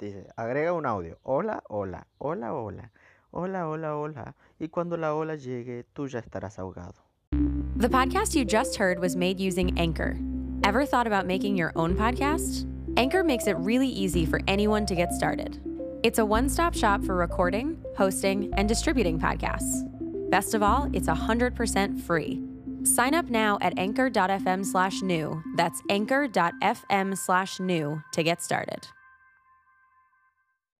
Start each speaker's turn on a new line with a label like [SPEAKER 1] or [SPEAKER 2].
[SPEAKER 1] Dice, agrega un audio. Hola, hola, hola, hola, hola, hola, hola. Y cuando la ola llegue, tú ya estarás ahogado.
[SPEAKER 2] The podcast you just heard was made using Anchor. Ever thought about making your own podcast? Anchor makes it really easy for anyone to get started. It's a one stop shop for recording, hosting, and distributing podcasts. Best of all, it's 100% free. Sign up now at anchor.fm slash new. That's anchor.fm slash new to get started.